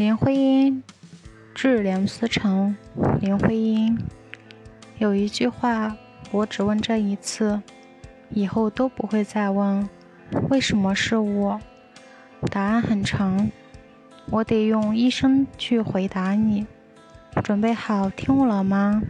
林徽因致梁思成林徽因。有一句话我只问这一次以后都不会再问为什么是我？答案很长我得用一生去回答你。准备好听我了吗？